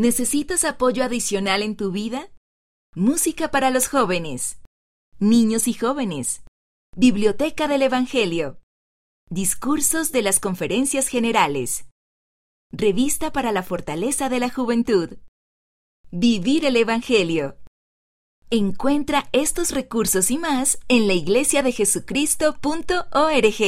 ¿Necesitas apoyo adicional en tu vida? Música para los jóvenes, niños y jóvenes, Biblioteca del Evangelio, Discursos de las Conferencias Generales, Revista para la Fortaleza de la Juventud, Vivir el Evangelio. Encuentra estos recursos y más en la iglesiadejesucristo.org.